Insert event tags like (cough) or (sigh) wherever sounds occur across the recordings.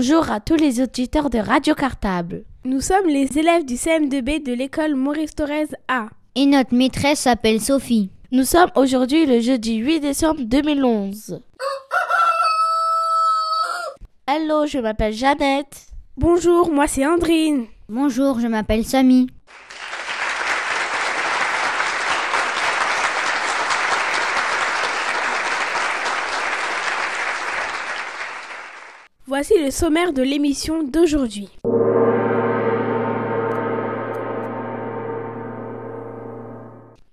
Bonjour à tous les auditeurs de Radio Cartable. Nous sommes les élèves du CM2B de l'école Maurice Thorez A. Et notre maîtresse s'appelle Sophie. Nous sommes aujourd'hui le jeudi 8 décembre 2011. Hello, je m'appelle Jeannette. Bonjour, moi c'est Andrine. Bonjour, je m'appelle Samy. Voici le sommaire de l'émission d'aujourd'hui.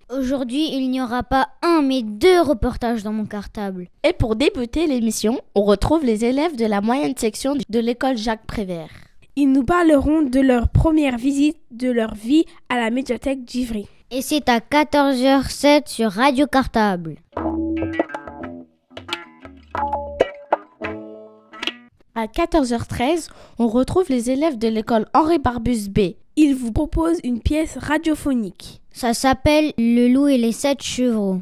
Aujourd'hui, il n'y aura pas un mais deux reportages dans mon cartable. Et pour débuter l'émission, on retrouve les élèves de la moyenne section de l'école Jacques Prévert. Ils nous parleront de leur première visite de leur vie à la médiathèque d'Ivry. Et c'est à 14h07 sur Radio Cartable. À 14h13, on retrouve les élèves de l'école Henri Barbus B. Ils vous proposent une pièce radiophonique. Ça s'appelle Le loup et les sept chevaux.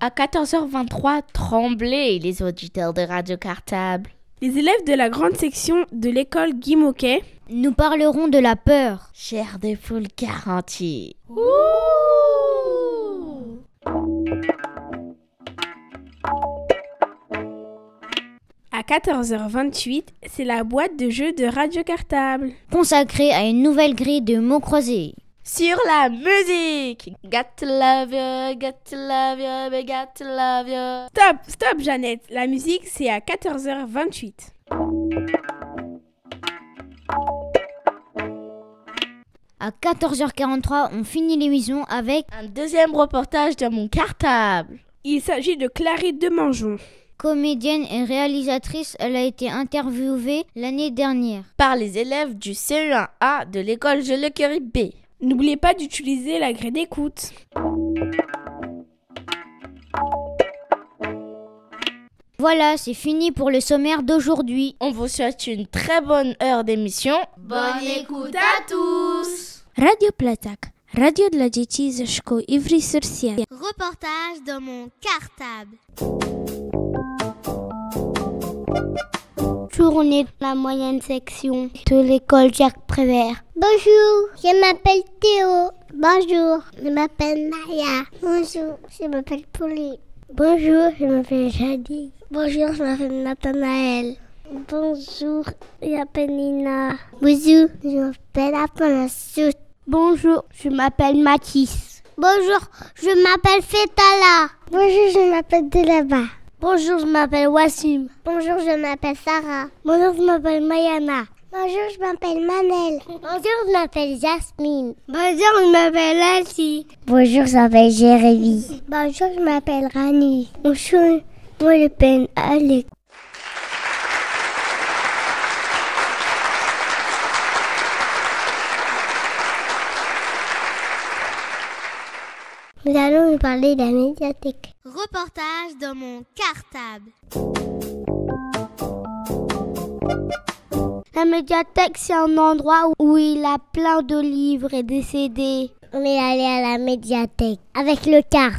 À 14h23, tremblez les auditeurs de Radio Cartable. Les élèves de la grande section de l'école Guy Moquet Nous parlerons de la peur. Chair de poule garantie. à 14h28, c'est la boîte de jeux de Radio Cartable. Consacrée à une nouvelle grille de mots croisés. Sur la musique Got to love you, got to love you, we got to love you. Stop, stop Jeannette, la musique c'est à 14h28. À 14h43, on finit l'émission avec Un deuxième reportage de mon cartable. Il s'agit de Clarisse Demangeon. Comédienne et réalisatrice. Elle a été interviewée l'année dernière. Par les élèves du CE1A de l'école Joliot-Curie B. N'oubliez pas d'utiliser la grille d'écoute. Voilà, c'est fini pour le sommaire d'aujourd'hui. On vous souhaite une très bonne heure d'émission. Bonne écoute à tous Radio Platak, radio dla dzieci ze szkół Ivry-sur-Sienne. Reportage dans mon cartable. Journée de la moyenne section de l'école Jacques Prévert. Bonjour, je m'appelle Théo. Bonjour, je m'appelle Maya. Bonjour, je m'appelle Pauline. Bonjour, je m'appelle Jadi. Bonjour, je m'appelle Nathanaël. Bonjour, je m'appelle Nina. Bonjour, je m'appelle Apanasut. Bonjour, je m'appelle Mathis. Bonjour, je m'appelle Fetala. Bonjour, je m'appelle Delaba. Bonjour, je m'appelle Wassim. Bonjour, je m'appelle Sarah. Bonjour, je m'appelle Mayana. Bonjour, je m'appelle Manel. Bonjour, je m'appelle Jasmine. Bonjour, je m'appelle Elsie. Bonjour, je m'appelle Jérémy. Bonjour, je m'appelle Rani. Bonjour, moi je m'appelle Alex. Nous allons nous parler de la médiathèque. Reportage dans mon cartable. La médiathèque, c'est un endroit où il a plein de livres et de CD. On est allé à la médiathèque avec le car.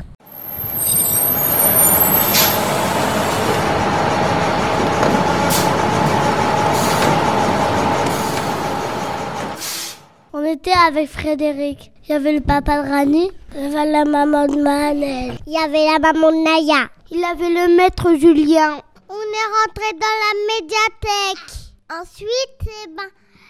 On était avec Frédéric. Il y avait le papa de Rani. Il y avait la maman de Manel. Il y avait la maman de Naya. Il y avait le maître Julien. On est rentré dans la médiathèque. Ensuite, eh ben,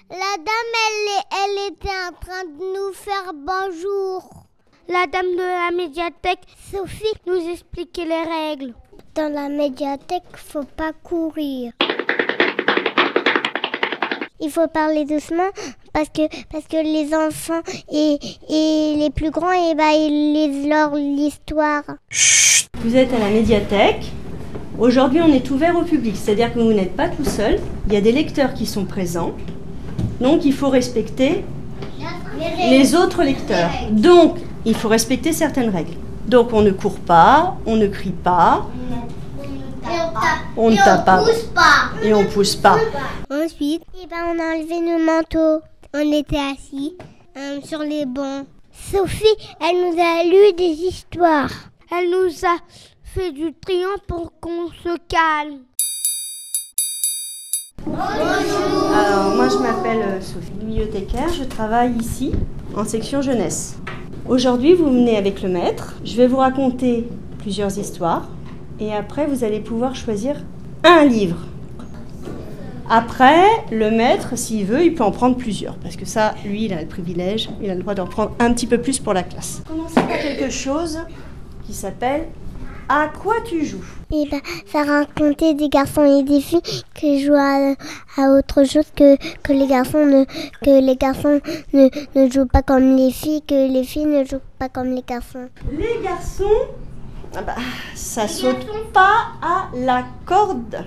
la dame, elle, elle était en train de nous faire bonjour. La dame de la médiathèque, Sophie, nous expliquait les règles. Dans la médiathèque, faut pas courir. Il faut parler doucement parce que, les enfants et, les plus grands, et bah, ils lisent leur l'histoire. Vous êtes à la médiathèque. Aujourd'hui, on est ouvert au public, c'est-à-dire que vous n'êtes pas tout seul. Il y a des lecteurs qui sont présents. Donc, il faut respecter les autres lecteurs. Donc, il faut respecter certaines règles. Donc, on ne court pas, on ne crie pas, on ne tape pas et on pousse pas. Ensuite, eh ben, on a enlevé nos manteaux. On était assis euh, sur les bancs. Sophie, elle nous a lu des histoires. Elle nous a fait du triomphe pour qu'on se calme. Alors, moi, je m'appelle euh, Sophie, bibliothécaire. Je travaille ici, en section jeunesse. Aujourd'hui, vous venez avec le maître. Je vais vous raconter plusieurs histoires. Et après, vous allez pouvoir choisir un livre. Après, le maître, s'il veut, il peut en prendre plusieurs. Parce que ça, lui, il a le privilège, il a le droit d'en prendre un petit peu plus pour la classe. Commencez par quelque chose qui s'appelle À quoi tu joues? Et ben, ça racontait des garçons et des filles qui jouent à, à autre chose que, que les garçons ne que les garçons ne, ne jouent pas comme les filles, que les filles ne jouent pas comme les garçons. Les garçons, ah bah, ça saute pas à la corde.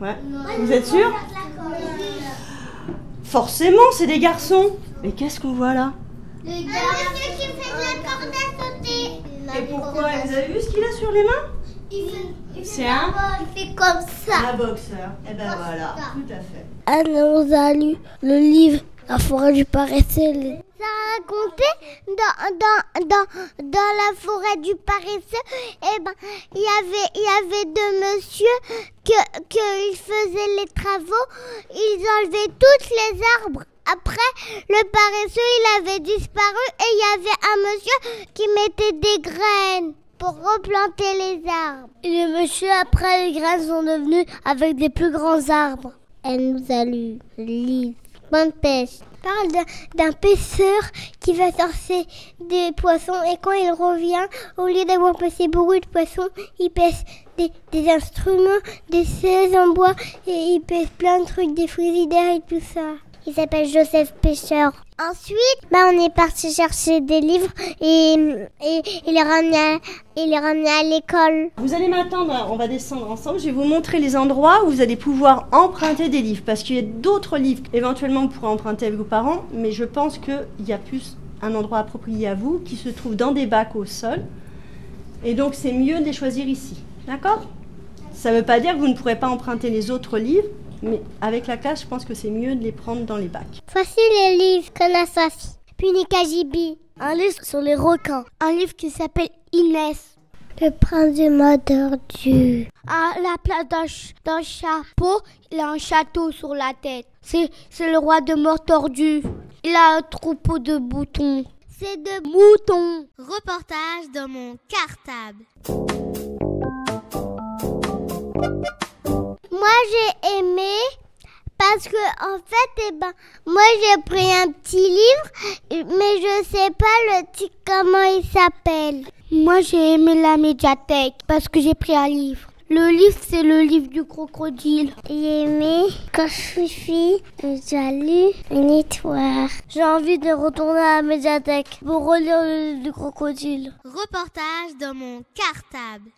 Ouais. Vous êtes sûr Forcément, c'est des garçons. Mais qu'est-ce qu'on voit là? Le monsieur qui fait de la corde à sauter. Et pourquoi? Vous avez vu ce qu'il a sur les mains? C'est un Il fait comme ça. Un boxeur. Et ben voilà, tout à fait. Elle nous a lu le livre La forêt du paresseux. Ça racontait dans, dans, dans, dans la forêt du paresseux, eh ben, il y avait, il y avait deux monsieur que, que ils faisaient les travaux, ils enlevaient tous les arbres. Après, le paresseux, il avait disparu et il y avait un monsieur qui mettait des graines pour replanter les arbres. Et le monsieur, après, les graines sont devenues avec des plus grands arbres. Elle nous a lu livre Bonne pêche. Parle d'un- pêcheur qui va chercher des poissons et quand il revient, au lieu d'avoir pêché beaucoup de poissons, il pêche des, des instruments, des chaises en bois et il pêche plein de trucs, des frigidaires et tout ça. Il s'appelle Joseph Pêcheur. Ensuite, bah, on est parti chercher des livres et, et il les ramené à l'école. Vous allez m'attendre, on va descendre ensemble. Je vais vous montrer les endroits où vous allez pouvoir emprunter des livres. Parce qu'il y a d'autres livres éventuellement vous pourrez emprunter avec vos parents. Mais je pense qu'il y a plus un endroit approprié à vous qui se trouve dans des bacs au sol. Et donc c'est mieux de les choisir ici. D'accord? Ça ne veut pas dire que vous ne pourrez pas emprunter les autres livres. Mais avec la classe, je pense que c'est mieux de les prendre dans les bacs. Voici les livres qu'on a Sophie. Puis Nikajibi. Un livre sur les requins. Un livre qui s'appelle Inès. Le prince du mode tordu. À la place d'un ch- d'un chapeau, il a un château sur la tête. C'est c'est le roi de mort tordu. Il a un troupeau de boutons. C'est de moutons. Reportage dans mon cartable. Moi j'ai aimé parce que en fait eh ben moi j'ai pris un petit livre mais je sais pas le titre comment il s'appelle. Moi, j'ai aimé la médiathèque parce que j'ai pris un livre. Le livre, c'est le livre du crocodile. J'ai aimé quand je suis fille j'ai lu une histoire. J'ai envie de retourner à la médiathèque pour relire le livre du crocodile. Reportage dans mon cartable.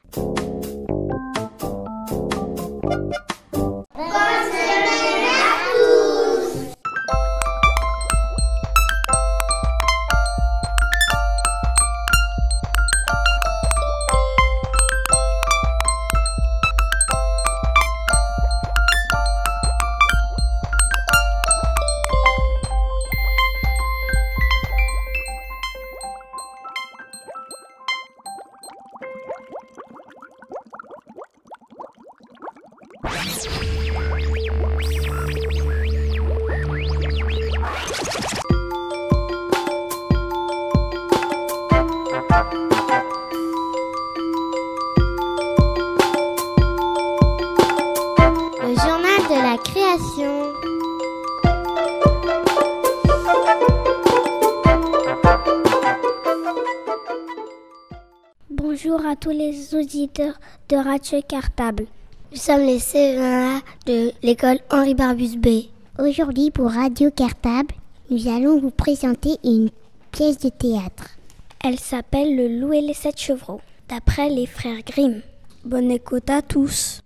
De Radio Cartable. Nous sommes les CE1A de l'école Henri Barbus B. Aujourd'hui, pour Radio Cartable, nous allons vous présenter une pièce de théâtre. Elle s'appelle Le loup et les sept chevreaux, d'après les frères Grimm. Bonne écoute à tous.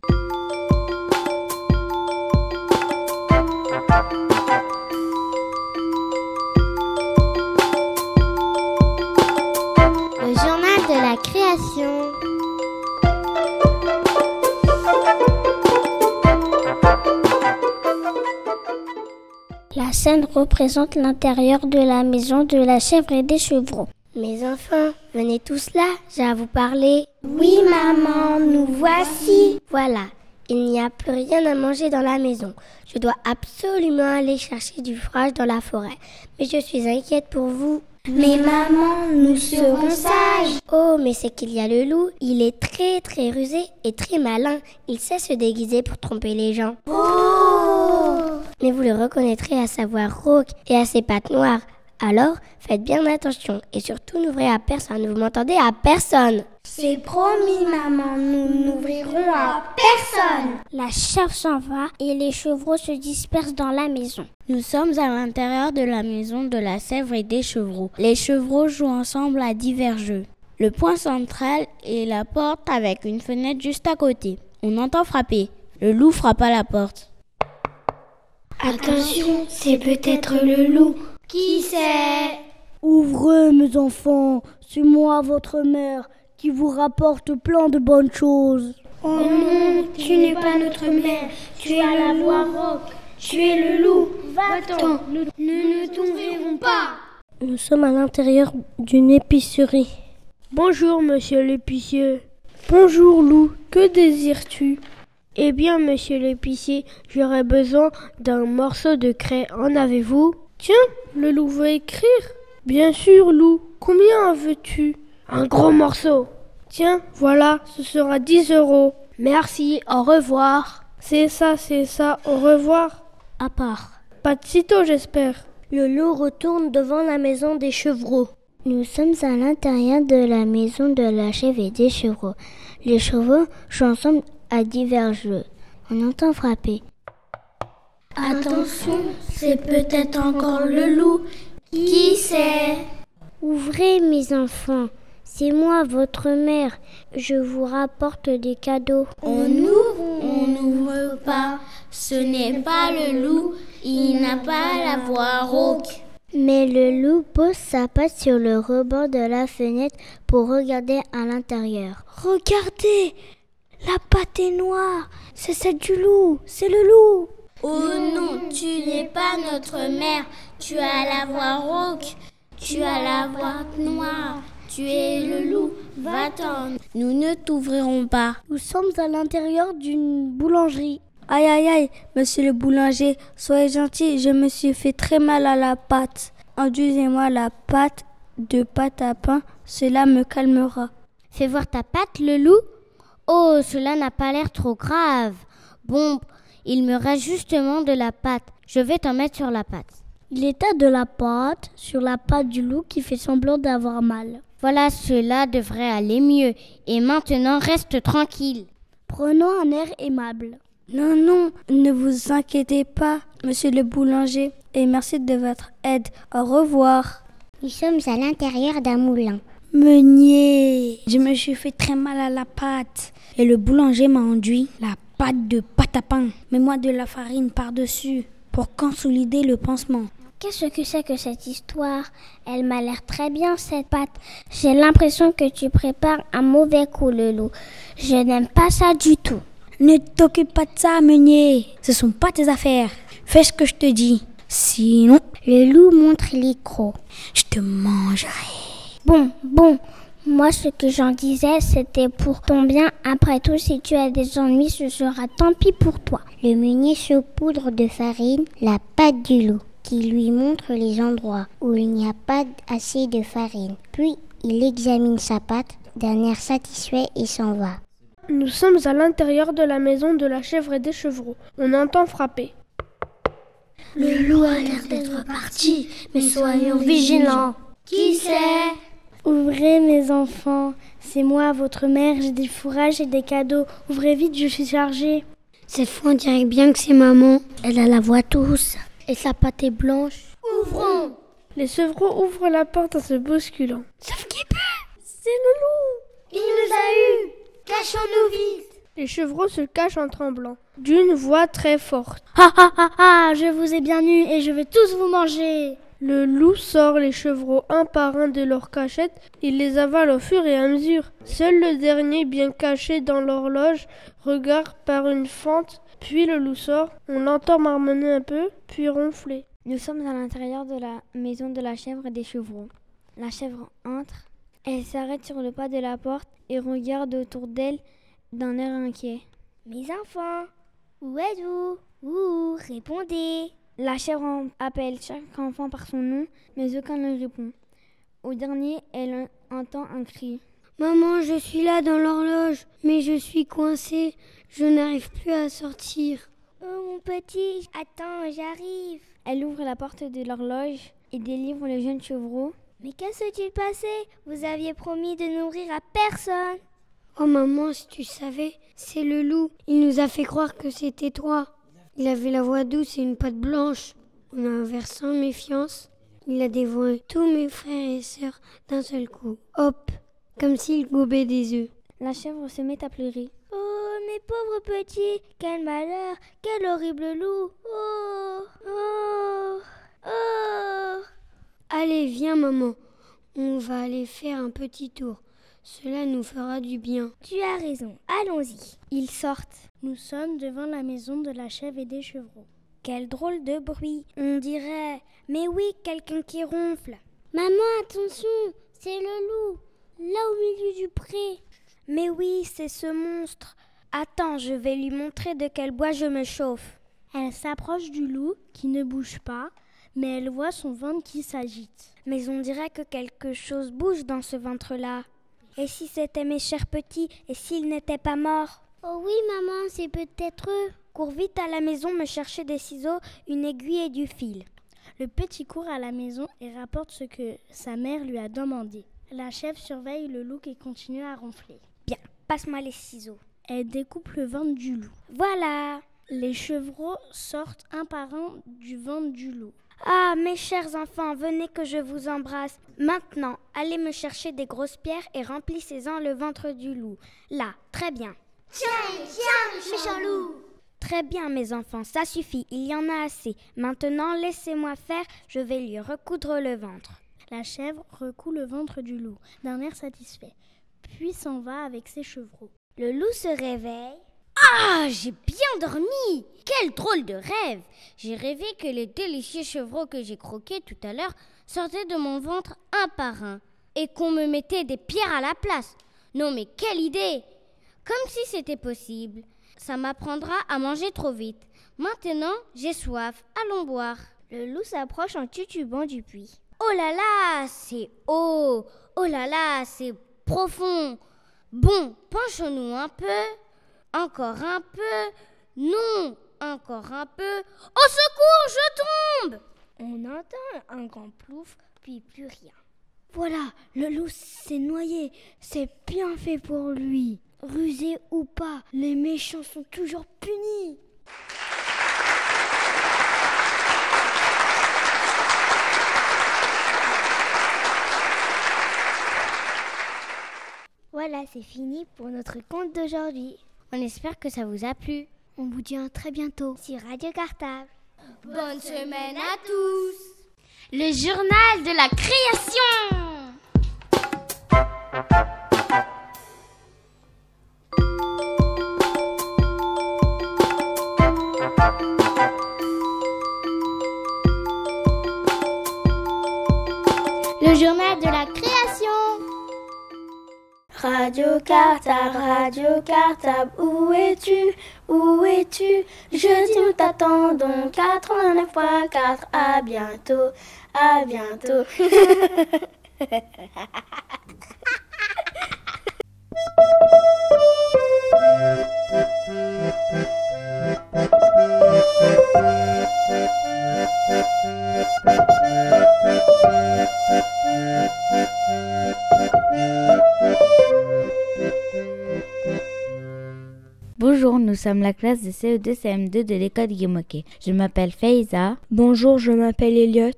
Le journal de la création. La scène représente l'intérieur de la maison de la chèvre et des chevreaux. Mes enfants, venez tous là, j'ai à vous parler. Oui, maman, nous voici. Voilà, il n'y a plus rien à manger dans la maison. Je dois absolument aller chercher du fromage dans la forêt. Mais je suis inquiète pour vous. Mais maman, nous serons sages. Oh, mais c'est qu'il y a le loup. Il est très très rusé et très malin. Il sait se déguiser pour tromper les gens. Oh Mais vous le reconnaîtrez à sa voix rauque et à ses pattes noires. Alors, faites bien attention et surtout n'ouvrez à personne. Vous m'entendez à personne. C'est promis, maman, nous n'ouvrirons à personne. La chèvre s'en va et les chevreaux se dispersent dans la maison. Nous sommes à l'intérieur de la maison de la sèvre et des chevreaux. Les chevreaux jouent ensemble à divers jeux. Le point central est la porte avec une fenêtre juste à côté. On entend frapper. Le loup frappe à la porte. Attention, c'est peut-être le loup. Qui c'est Ouvrez, mes enfants, c'est moi, votre mère, qui vous rapporte plein de bonnes choses. Oh non, tu n'es pas notre mère, tu es la voix rauque, tu es le loup. Va-t'en, nous, nous ne t'ouvrirons pas. Nous sommes à l'intérieur d'une épicerie. Bonjour, monsieur l'épicier. Bonjour, loup. Que désires-tu? Eh bien, monsieur l'épicier, j'aurais besoin d'un morceau de craie. En avez-vous? Tiens, le loup veut écrire. Bien sûr, loup. Combien en veux-tu? Un gros morceau. Tiens, voilà, ce sera 10 euros. Merci, au revoir. C'est ça, c'est ça, au revoir. À part. Pas de sitôt, j'espère. Le loup retourne devant la maison des chevreaux. Nous sommes à l'intérieur de la maison de la chèvre et des chevreaux. Les chevaux jouent ensemble à divers jeux. On entend frapper. Attention, c'est peut-être encore le loup. Qui c'est? Ouvrez, mes enfants. C'est moi, votre mère. Je vous rapporte des cadeaux. On ouvre, on n'ouvre pas. Ce n'est pas le loup, il n'a pas la voix rauque. Mais le loup pose sa patte sur le rebord de la fenêtre pour regarder à l'intérieur. Regardez La patte est noire C'est celle du loup C'est le loup Oh non, tu n'es pas notre mère. Tu as la voix rauque. Tu as la voix noire. Tu es le loup. Va-t'en. Nous ne t'ouvrirons pas. Nous sommes à l'intérieur d'une boulangerie. Aïe aïe aïe, monsieur le boulanger, soyez gentil, je me suis fait très mal à la pâte. Induisez-moi la pâte de pâte à pain, cela me calmera. Fais voir ta patte, le loup. Oh, cela n'a pas l'air trop grave. Bon, il me reste justement de la pâte. Je vais t'en mettre sur la pâte. Il était de la pâte sur la patte du loup qui fait semblant d'avoir mal. Voilà, cela devrait aller mieux. Et maintenant, reste tranquille. Prenons un air aimable. Non, non, ne vous inquiétez pas, monsieur le boulanger, et merci de votre aide. Au revoir. Nous sommes à l'intérieur d'un moulin. Meunier, je me suis fait très mal à la pâte. Et le boulanger m'a enduit la pâte de pâte à pain. Mets-moi de la farine par-dessus pour consolider le pansement. Qu'est-ce que c'est que cette histoire? Elle m'a l'air très bien, cette pâte. J'ai l'impression que tu prépares un mauvais coup, le loup. Je n'aime pas ça du tout. Ne t'occupe pas de ça, Meunier. Ce sont pas tes affaires. Fais ce que je te dis. Sinon, Le loup montre les crocs. je te mangerai. Bon, bon. Moi, ce que j'en disais, c'était pour ton bien. Après tout, si tu as des ennuis, ce sera tant pis pour toi. Le meunier saupoudre de farine la pâte du loup, qui lui montre les endroits où il n'y a pas assez de farine. Puis il examine sa pâte d'un air satisfait et s'en va. Nous sommes à l'intérieur de la maison de la chèvre et des chevreaux. On entend frapper. Le loup a l'air d'être parti, mais soyons vigilants. Qui c'est? Ouvrez mes enfants, c'est moi, votre mère, j'ai des fourrages et des cadeaux. Ouvrez vite, je suis chargée. Cette fois, on dirait bien que c'est maman. Elle a la voix douce et sa pâte est blanche. Ouvrons Les chevreaux ouvrent la porte en se bousculant. Sauf qui peut C'est le loup Il nous a eu Cachons-nous vite Les chevreaux se cachent en tremblant, d'une voix très forte. Ha ha ha ha Je vous ai bien eu et je vais tous vous manger le loup sort les chevreaux un par un de leur cachette, il les avale au fur et à mesure. Seul le dernier, bien caché dans l'horloge, regarde par une fente, puis le loup sort, on l'entend marmonner un peu, puis ronfler. Nous sommes à l'intérieur de la maison de la chèvre et des chevreaux. La chèvre entre, elle s'arrête sur le pas de la porte et regarde autour d'elle d'un air inquiet. Mes enfants, où êtes-vous? Ouh, répondez la chèvre appelle chaque enfant par son nom, mais aucun ne répond. Au dernier, elle entend un cri. Maman, je suis là dans l'horloge, mais je suis coincée. Je n'arrive plus à sortir. Oh mon petit, attends, j'arrive. Elle ouvre la porte de l'horloge et délivre le jeune chevreau. Mais qu'est-ce qui passé Vous aviez promis de nourrir à personne. Oh maman, si tu savais, c'est le loup. Il nous a fait croire que c'était toi. Il avait la voix douce et une patte blanche. En un verre sans méfiance, il a dévoré tous mes frères et sœurs d'un seul coup. Hop, comme s'il gobait des œufs. La chèvre se met à pleurer. Oh, mes pauvres petits, quel malheur, quel horrible loup. Oh, oh, oh. Allez, viens, maman. On va aller faire un petit tour. Cela nous fera du bien. Tu as raison, allons-y. Ils sortent. Nous sommes devant la maison de la chèvre et des chevreaux. Quel drôle de bruit, on dirait. Mais oui, quelqu'un qui ronfle. Maman, attention, c'est le loup, là au milieu du pré. Mais oui, c'est ce monstre. Attends, je vais lui montrer de quel bois je me chauffe. Elle s'approche du loup qui ne bouge pas, mais elle voit son ventre qui s'agite. Mais on dirait que quelque chose bouge dans ce ventre-là. Et si c'était mes chers petits, et s'ils n'étaient pas morts? Oh oui, maman, c'est peut-être eux. Cours vite à la maison me chercher des ciseaux, une aiguille et du fil. Le petit court à la maison et rapporte ce que sa mère lui a demandé. La chèvre surveille le loup qui continue à ronfler. Bien, passe-moi les ciseaux. Elle découpe le ventre du loup. Voilà. Les chevreaux sortent un par un du ventre du loup. Ah, mes chers enfants, venez que je vous embrasse. Maintenant, allez me chercher des grosses pierres et remplissez-en le ventre du loup. Là, très bien. Tiens, tiens, méchant loup. Très bien, mes enfants, ça suffit, il y en a assez. Maintenant, laissez-moi faire, je vais lui recoudre le ventre. La chèvre recoue le ventre du loup, d'un air satisfait, puis s'en va avec ses chevreaux. Le loup se réveille ah, j'ai bien dormi Quel drôle de rêve J'ai rêvé que les délicieux chevreaux que j'ai croqués tout à l'heure sortaient de mon ventre un par un et qu'on me mettait des pierres à la place. Non mais quelle idée Comme si c'était possible. Ça m'apprendra à manger trop vite. Maintenant, j'ai soif. Allons boire. Le loup s'approche en tutubant du puits. Oh là là, c'est haut. Oh là là, c'est profond. Bon, penchons-nous un peu. Encore un peu. Non, encore un peu. Au secours, je tombe On entend un grand plouf, puis plus rien. Voilà, le loup s'est noyé. C'est bien fait pour lui. Rusé ou pas, les méchants sont toujours punis. Voilà, c'est fini pour notre conte d'aujourd'hui. On espère que ça vous a plu. On vous dit à très bientôt sur Radio Cartable. Bonne semaine à tous. Le journal de la création. Cartable, Radio Cartable, où es-tu? Où es-tu? Jeudi nous t'attendons, 89.4, à bientôt, à bientôt. (laughs) Bonjour, nous sommes la classe de CE2-CM2 de l'école Guillemoquet. Je m'appelle Feiza. Bonjour, je m'appelle Elliot.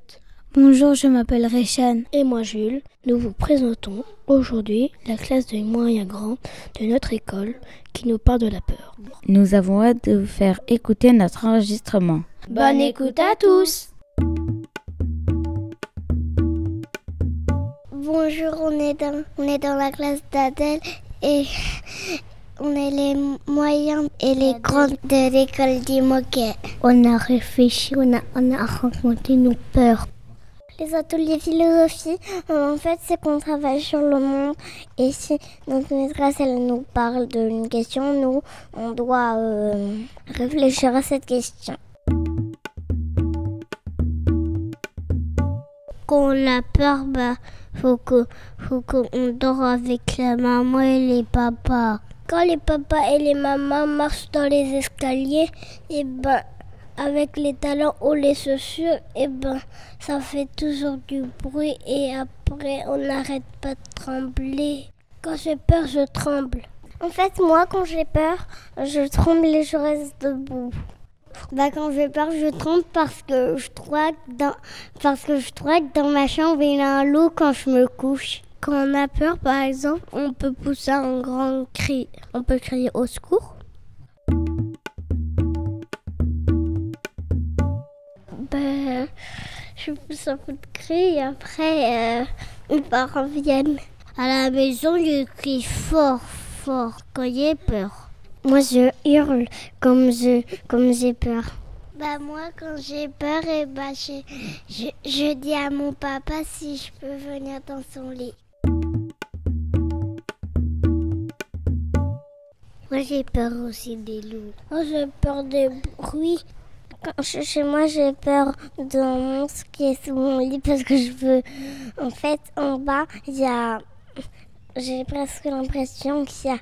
Bonjour, je m'appelle Réchan. Et moi, Jules. Nous vous présentons aujourd'hui la classe de moyen grand de notre école qui nous parle de la peur. Nous avons hâte de vous faire écouter notre enregistrement. Bonne écoute à tous Bonjour, on est dans, on est dans la classe d'Adèle et on est les moyens et les grands de l'école des moquets. On a réfléchi, on a, on a rencontré nos peurs. Les ateliers philosophie, en fait, c'est qu'on travaille sur le monde et si notre maîtresse elle nous parle d'une question, nous on doit euh, réfléchir à cette question. Quand on a peur, bah, faut que faut qu'on dort avec la maman et les papas. Quand les papas et les mamans marchent dans les escaliers, et ben avec les talons ou les chaussures, et ben ça fait toujours du bruit et après on n'arrête pas de trembler. Quand j'ai peur, je tremble. En fait, moi, quand j'ai peur, je tremble et je reste debout. Bah, quand j'ai peur, je tremble parce que je crois que dans, parce que je crois que dans ma chambre, il y a un loup quand je me couche. Quand on a peur, par exemple, on peut pousser un grand cri. On peut crier au secours. Ben, je pousse un coup de cri et après, euh, mes parents viennent. À la maison, je crie fort, fort quand j'ai peur. Moi, je hurle comme je, comme j'ai peur. Bah moi, quand j'ai peur, et bah, je, je, je dis à mon papa si je peux venir dans son lit. Moi, j'ai peur aussi des loups. Moi, j'ai peur des bruits. Quand je suis chez moi, j'ai peur d'un monstre qui est sous mon lit parce que je veux. En fait, en bas, il y a. J'ai presque l'impression qu'il y a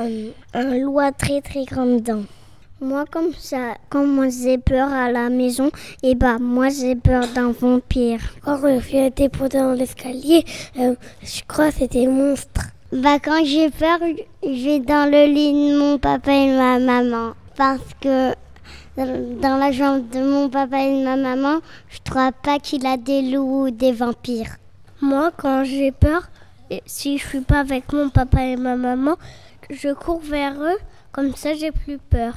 un, un loup très très grand dedans. Moi, comme ça, quand moi j'ai peur à la maison, et bah moi j'ai peur d'un vampire. Quand j'ai été posé dans l'escalier, euh, je crois que c'était monstre. Bah quand j'ai peur, je vais dans le lit de mon papa et ma maman. Parce que dans la chambre de mon papa et de ma maman, je crois pas qu'il a des loups ou des vampires. Moi, quand j'ai peur, si je suis pas avec mon papa et ma maman, je cours vers eux, comme ça j'ai plus peur.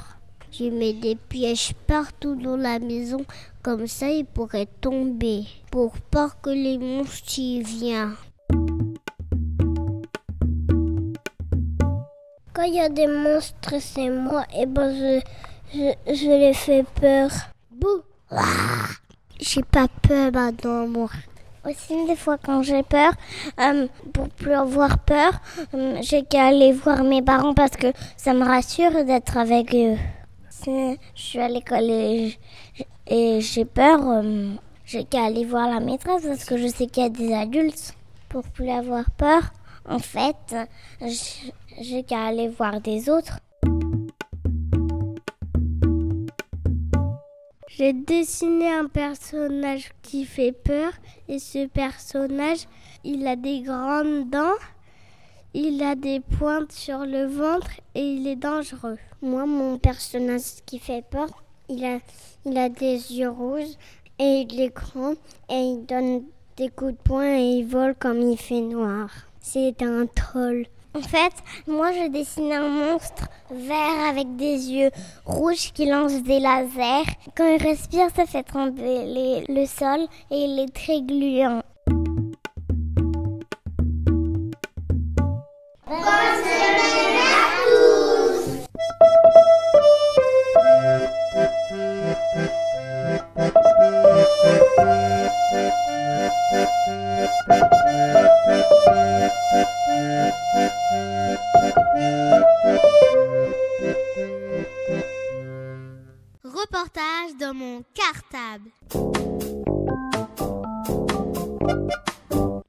Je mets des pièges partout dans la maison, comme ça ils pourraient tomber, pour pas que les monstres y viennent. Quand il y a des monstres, c'est moi, et ben je, je, je les fais peur. Bouh J'ai pas peur maintenant, moi. Aussi, des fois, quand j'ai peur, euh, pour plus avoir peur, euh, j'ai qu'à aller voir mes parents parce que ça me rassure d'être avec eux. Si je suis à l'école et, j'ai peur, euh, j'ai qu'à aller voir la maîtresse parce que je sais qu'il y a des adultes. Pour plus avoir peur, en fait, j'ai qu'à aller voir des autres. J'ai dessiné un personnage qui fait peur et ce personnage, il a des grandes dents, il a des pointes sur le ventre et il est dangereux. Moi, mon personnage qui fait peur, il a, il a des yeux rouges et il est grand et il donne des coups de poing et il vole comme il fait noir. C'est un troll. En fait, moi je dessine un monstre vert avec des yeux rouges qui lance des lasers. Quand il respire, ça fait trembler le sol et il est très gluant. Reportage dans mon cartable.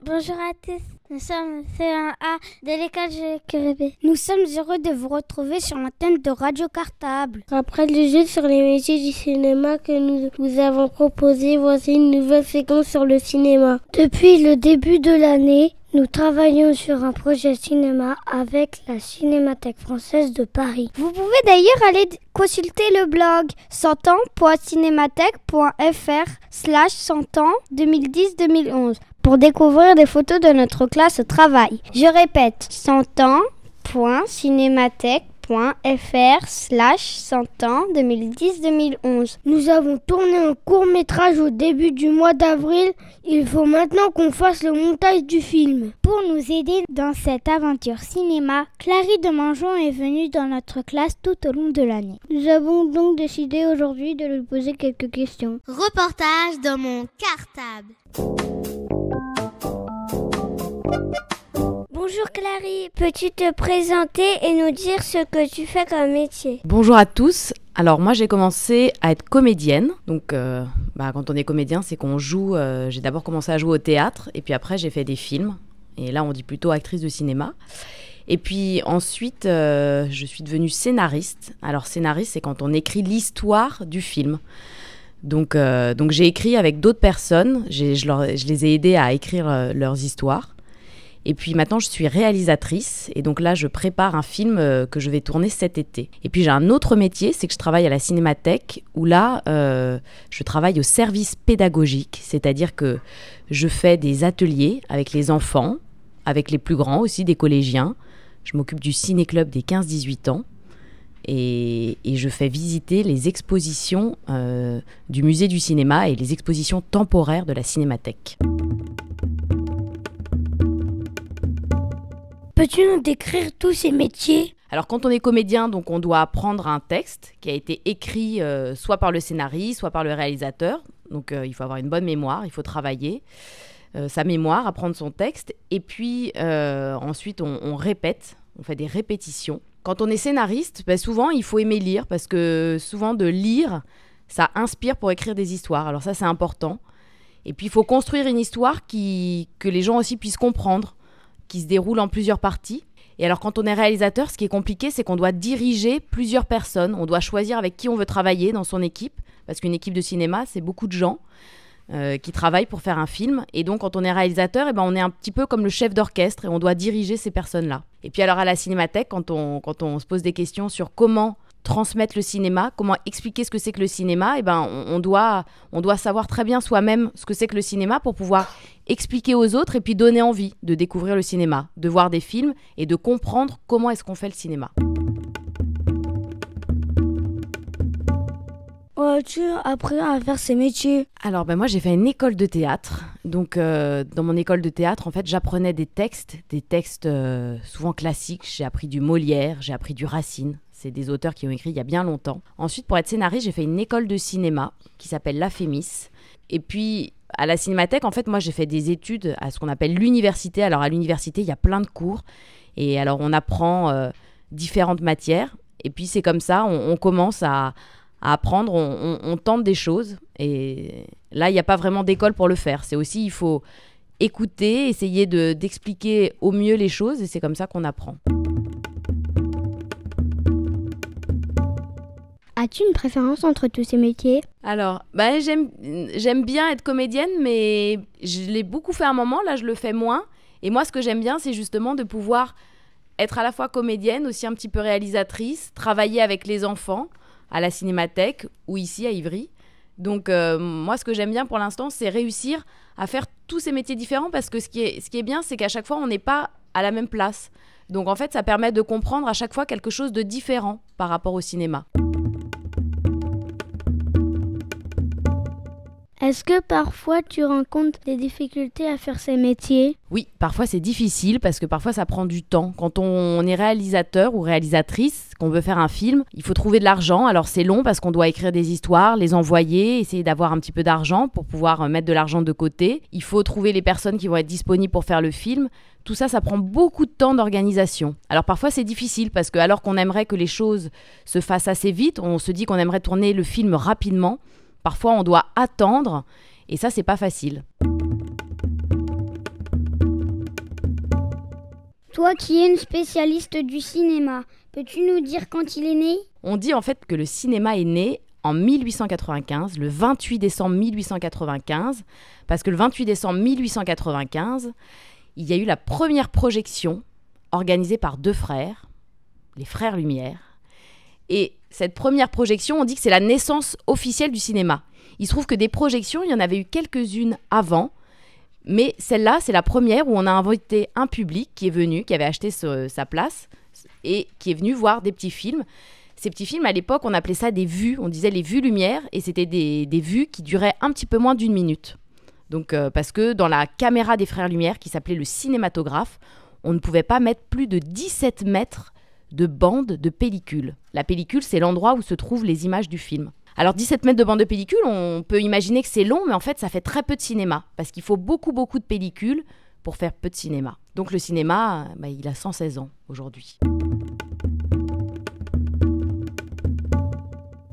Bonjour à tous, nous sommes C1A de l'école GQRB. Nous sommes heureux de vous retrouver sur l'antenne de Radio Cartable. Après le jeu sur les métiers du cinéma que nous vous avons proposé, voici une nouvelle séquence sur le cinéma. Depuis le début de l'année, Nous travaillons sur un projet cinéma avec la Cinémathèque française de Paris. Vous pouvez d'ailleurs aller consulter le blog 100 ans.cinémathèque.fr slash 100 ans 2010-2011 pour découvrir des photos de notre classe travail. Je répète, 100 ans.cinémathèque fr slash 100 ans 2010-2011. Nous avons tourné un court métrage au début du mois d'avril. Il faut maintenant qu'on fasse le montage du film. Pour nous aider dans cette aventure cinéma, Clary de Mangeon est venue dans notre classe tout au long de l'année. Nous avons donc décidé aujourd'hui de lui poser quelques questions. Reportage dans mon cartable. Bonjour Clary, peux-tu te présenter et nous dire ce que tu fais comme métier? Bonjour à tous. Alors moi j'ai commencé à être comédienne. Donc euh, bah, quand on est comédien c'est qu'on joue. Euh, j'ai d'abord commencé à jouer au théâtre et puis après j'ai fait des films. Et là on dit plutôt actrice de cinéma. Et puis ensuite euh, je suis devenue scénariste. Alors scénariste c'est quand on écrit l'histoire du film. Donc, donc j'ai écrit avec d'autres personnes. Je, je, les ai aidés à écrire leurs histoires. Et puis maintenant, je suis réalisatrice. Et donc là, je prépare un film euh, que je vais tourner cet été. Et puis j'ai un autre métier, c'est que je travaille à la Cinémathèque, où là, euh, je travaille au service pédagogique. C'est-à-dire que je fais des ateliers avec les enfants, avec les plus grands aussi, des collégiens. Je m'occupe du ciné-club des 15-18 ans. Et, je fais visiter les expositions euh, du musée du cinéma et les expositions temporaires de la Cinémathèque. Peux-tu nous décrire tous ces métiers? Alors quand on est comédien, donc on doit apprendre un texte qui a été écrit euh, soit par le scénariste, soit par le réalisateur. Donc euh, il faut avoir une bonne mémoire, il faut travailler euh, sa mémoire, apprendre son texte. Et puis ensuite on, répète, on fait des répétitions. Quand on est scénariste, ben, souvent il faut aimer lire parce que souvent de lire, ça inspire pour écrire des histoires. Alors ça c'est important. Et puis il faut construire une histoire qui, que les gens aussi puissent comprendre qui se déroule en plusieurs parties. Et alors quand on est réalisateur, ce qui est compliqué, c'est qu'on doit diriger plusieurs personnes. On doit choisir avec qui on veut travailler dans son équipe, parce qu'une équipe de cinéma, c'est beaucoup de gens. Euh, qui travaillent pour faire un film. Et donc, quand on est réalisateur, eh ben, on est un petit peu comme le chef d'orchestre et on doit diriger ces personnes-là. Et puis, alors, à la Cinémathèque, quand on, quand on se pose des questions sur comment transmettre le cinéma, comment expliquer ce que c'est que le cinéma, et eh ben on, doit, on doit savoir très bien soi-même ce que c'est que le cinéma pour pouvoir expliquer aux autres et puis donner envie de découvrir le cinéma, de voir des films et de comprendre comment est-ce qu'on fait le cinéma. as-tu appris à faire ces métiers? Alors, ben moi, j'ai fait une école de théâtre. Donc, euh, dans mon école de théâtre, en fait, j'apprenais des textes, des textes euh, souvent classiques. J'ai appris du Molière, j'ai appris du Racine. C'est des auteurs qui ont écrit il y a bien longtemps. Ensuite, pour être scénariste, j'ai fait une école de cinéma qui s'appelle La Fémis. Et puis, à la Cinémathèque, en fait, moi, j'ai fait des études à ce qu'on appelle l'université. Alors, à l'université, il y a plein de cours. Et alors, on apprend euh, différentes matières. Et puis, c'est comme ça, on, commence à, apprendre, on, tente des choses. Et là, il n'y a pas vraiment d'école pour le faire. C'est aussi, il faut écouter, essayer d'expliquer au mieux les choses. Et c'est comme ça qu'on apprend. As-tu une préférence entre tous ces métiers? Alors, bah, j'aime, bien être comédienne, mais je l'ai beaucoup fait à un moment, là je le fais moins. Et moi, ce que j'aime bien, c'est justement de pouvoir être à la fois comédienne, aussi un petit peu réalisatrice, travailler avec les enfants à la cinémathèque ou ici à Ivry. Donc euh, moi, ce que j'aime bien pour l'instant, c'est réussir à faire tous ces métiers différents parce que ce qui est bien, c'est qu'à chaque fois, on n'est pas à la même place. Donc en fait, ça permet de comprendre à chaque fois quelque chose de différent par rapport au cinéma. Est-ce que parfois tu rencontres des difficultés à faire ces métiers? Oui, parfois c'est difficile parce que parfois ça prend du temps. Quand on est réalisateur ou réalisatrice, qu'on veut faire un film, il faut trouver de l'argent. Alors c'est long parce qu'on doit écrire des histoires, les envoyer, essayer d'avoir un petit peu d'argent pour pouvoir euh, mettre de l'argent de côté. Il faut trouver les personnes qui vont être disponibles pour faire le film. Tout ça, ça prend beaucoup de temps d'organisation. Alors parfois c'est difficile parce que alors qu'on aimerait que les choses se fassent assez vite, on se dit qu'on aimerait tourner le film rapidement. Parfois, on doit attendre et ça, c'est pas facile. Toi qui es une spécialiste du cinéma, peux-tu nous dire quand il est né? On dit en fait que le cinéma est né en 1895, le 28 décembre 1895, parce que le 28 décembre 1895, il y a eu la première projection organisée par deux frères, les frères Lumière. Et cette première projection, on dit que c'est la naissance officielle du cinéma. Il se trouve que des projections, il y en avait eu quelques-unes avant, mais celle-là, c'est la première où on a invité un public qui est venu, qui avait acheté sa place et qui est venu voir des petits films. Ces petits films, à l'époque, on appelait ça des vues, on disait les vues lumière, et c'était des, vues qui duraient un petit peu moins d'une minute. Donc, euh, parce que dans la caméra des frères Lumière, qui s'appelait le cinématographe, on ne pouvait pas mettre plus de 17 mètres de bande de pellicule. La pellicule, c'est l'endroit où se trouvent les images du film. Alors 17 mètres de bande de pellicule, on peut imaginer que c'est long, mais en fait ça fait très peu de cinéma, parce qu'il faut beaucoup beaucoup de pellicules pour faire peu de cinéma. Donc le cinéma, bah, il a 116 ans aujourd'hui.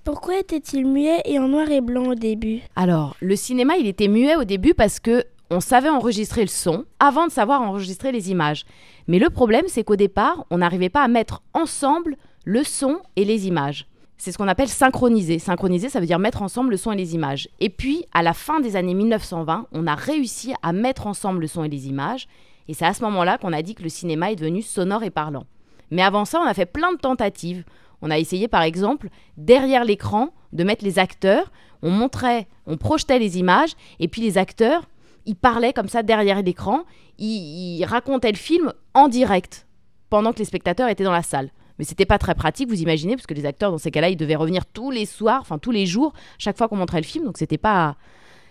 Pourquoi était-il muet et en noir et blanc au début? Alors, le cinéma, il était muet au début parce que on savait enregistrer le son avant de savoir enregistrer les images. Mais le problème, c'est qu'au départ, on n'arrivait pas à mettre ensemble le son et les images. C'est ce qu'on appelle synchroniser. Synchroniser, ça veut dire mettre ensemble le son et les images. Et puis, à la fin des années 1920, on a réussi à mettre ensemble le son et les images. Et c'est à ce moment-là qu'on a dit que le cinéma est devenu sonore et parlant. Mais avant ça, on a fait plein de tentatives. On a essayé, par exemple, derrière l'écran, de mettre les acteurs. On montrait, on projetait les images, et puis les acteurs, ils parlaient comme ça derrière l'écran. Ils racontaient le film en direct, pendant que les spectateurs étaient dans la salle. Mais c'était pas très pratique, vous imaginez, parce que les acteurs dans ces cas-là, ils devaient revenir tous les soirs, enfin tous les jours, chaque fois qu'on montrait le film, donc c'était pas,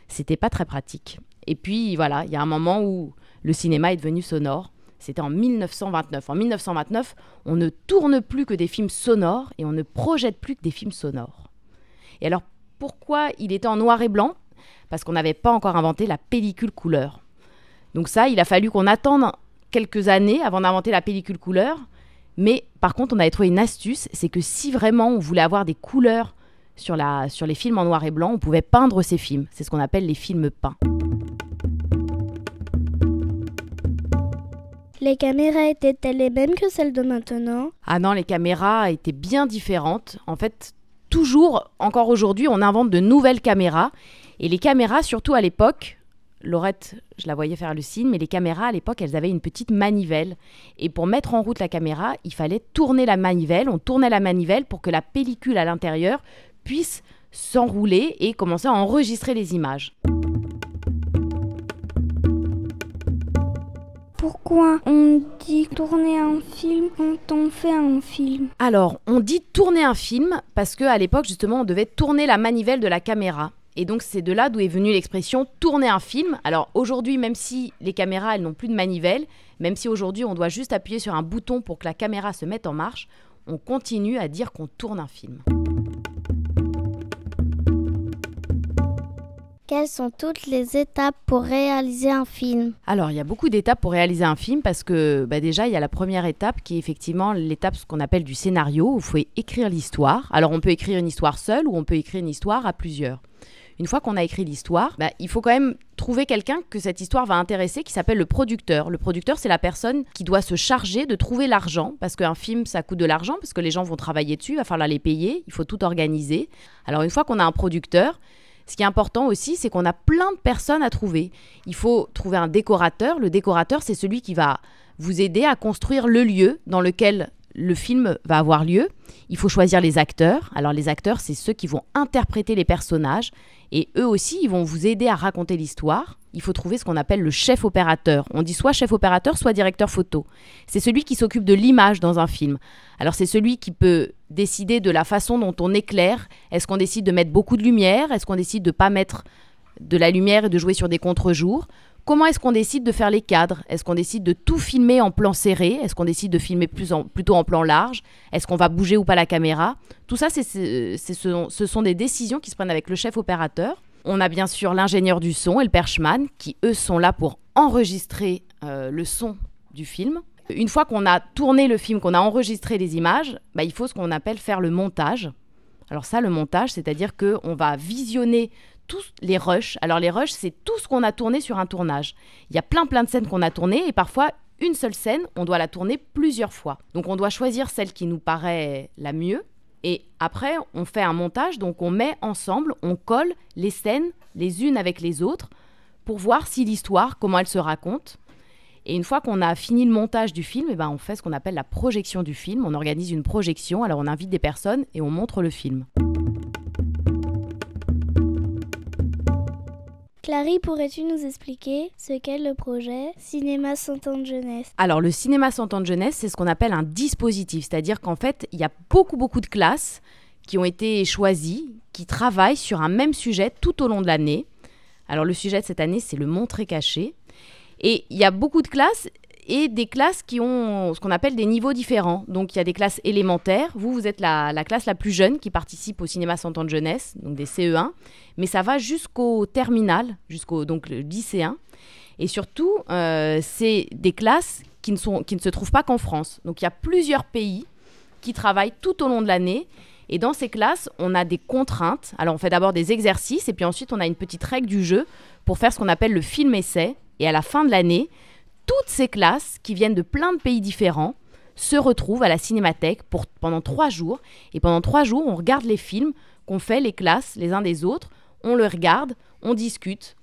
c'était pas très pratique. Et puis voilà, il y a un moment où le cinéma est devenu sonore. C'était en 1929. En 1929, on ne tourne plus que des films sonores et on ne projette plus que des films sonores. Et alors, pourquoi il était en noir et blanc? Parce qu'on n'avait pas encore inventé la pellicule couleur. Donc ça, il a fallu qu'on attende quelques années avant d'inventer la pellicule couleur. Mais par contre, on avait trouvé une astuce, c'est que si vraiment on voulait avoir des couleurs sur, la, sur les films en noir et blanc, on pouvait peindre ces films. C'est ce qu'on appelle les films peints. Les caméras étaient-elles les mêmes que celles de maintenant? Ah non, les caméras étaient bien différentes. En fait, toujours, encore aujourd'hui, on invente de nouvelles caméras. Et les caméras, surtout à l'époque, Laurette, je la voyais faire le signe, mais les caméras à l'époque, elles avaient une petite manivelle. Et pour mettre en route la caméra, il fallait tourner la manivelle. On tournait la manivelle pour que la pellicule à l'intérieur puisse s'enrouler et commencer à enregistrer les images. Pourquoi on dit tourner un film quand on fait un film? Alors, on dit tourner un film parce qu'à l'époque, justement, on devait tourner la manivelle de la caméra. Et donc c'est de là d'où est venue l'expression tourner un film. Alors aujourd'hui, même si les caméras elles n'ont plus de manivelle, même si aujourd'hui on doit juste appuyer sur un bouton pour que la caméra se mette en marche, on continue à dire qu'on tourne un film. Quelles sont toutes les étapes pour réaliser un film? Alors, il y a beaucoup d'étapes pour réaliser un film parce que bah, déjà, il y a la première étape qui est effectivement l'étape ce qu'on appelle du scénario, où il faut écrire l'histoire. Alors, on peut écrire une histoire seule ou on peut écrire une histoire à plusieurs une fois qu'on a écrit l'histoire, bah, il faut quand même trouver quelqu'un que cette histoire va intéresser qui s'appelle le producteur. Le producteur, c'est la personne qui doit se charger de trouver l'argent, parce qu'un film, ça coûte de l'argent, parce que les gens vont travailler dessus, il va falloir les payer, il faut tout organiser. Alors une fois qu'on a un producteur, ce qui est important aussi, c'est qu'on a plein de personnes à trouver. Il faut trouver un décorateur. Le décorateur, c'est celui qui va vous aider à construire le lieu dans lequel le film va avoir lieu. Il faut choisir les acteurs. Alors les acteurs, c'est ceux qui vont interpréter les personnages. Et eux aussi, ils vont vous aider à raconter l'histoire. Il faut trouver ce qu'on appelle le chef opérateur. On dit soit chef opérateur, soit directeur photo. C'est celui qui s'occupe de l'image dans un film. Alors c'est celui qui peut décider de la façon dont on éclaire. Est-ce qu'on décide de mettre beaucoup de lumière? Est-ce qu'on décide de ne pas mettre de la lumière et de jouer sur des contre-jours? Comment est-ce qu'on décide de faire les cadres? Est-ce qu'on décide de tout filmer en plan serré? Est-ce qu'on décide de filmer plutôt en plan large? Est-ce qu'on va bouger ou pas la caméra? Tout ça, c'est, ce, sont des décisions qui se prennent avec le chef opérateur. On a bien sûr l'ingénieur du son et le perchman qui, eux, sont là pour enregistrer euh, le son du film. Une fois qu'on a tourné le film, qu'on a enregistré les images, bah, il faut ce qu'on appelle faire le montage. Alors ça, le montage, c'est-à-dire qu'on va visionner tous les rushs. Alors les rushs, c'est tout ce qu'on a tourné sur un tournage. Il y a plein plein de scènes qu'on a tournées et parfois une seule scène, on doit la tourner plusieurs fois. Donc on doit choisir celle qui nous paraît la mieux. Et après, on fait un montage, donc on met ensemble, on colle les scènes les unes avec les autres pour voir si l'histoire, comment elle se raconte. Et une fois qu'on a fini le montage du film, eh ben, on fait ce qu'on appelle la projection du film. On organise une projection, alors on invite des personnes et on montre le film. Clary, pourrais-tu nous expliquer ce qu'est le projet Cinéma 100 ans de jeunesse? Alors le cinéma 100 ans de jeunesse, c'est ce qu'on appelle un dispositif, c'est-à-dire qu'en fait, il y a beaucoup beaucoup de classes qui ont été choisies, qui travaillent sur un même sujet tout au long de l'année. Alors le sujet de cette année, c'est le montré caché. Et il y a beaucoup de classes et des classes qui ont ce qu'on appelle des niveaux différents. Donc il y a des classes élémentaires. Vous, vous êtes la, classe la plus jeune qui participe au cinéma 100 ans jeunesse, donc des CE1. Mais ça va jusqu'au terminal, jusqu'au donc le lycéen. Et surtout, euh, c'est des classes qui ne, sont, qui ne se trouvent pas qu'en France. Donc il y a plusieurs pays qui travaillent tout au long de l'année. Et dans ces classes, on a des contraintes. Alors on fait d'abord des exercices et puis ensuite on a une petite règle du jeu pour faire ce qu'on appelle le film essai. Et à la fin de l'année, toutes ces classes qui viennent de plein de pays différents se retrouvent à la cinémathèque pendant trois jours. Et pendant trois jours, on regarde les films qu'ont fait les classes les uns des autres. On le regarde, on discute.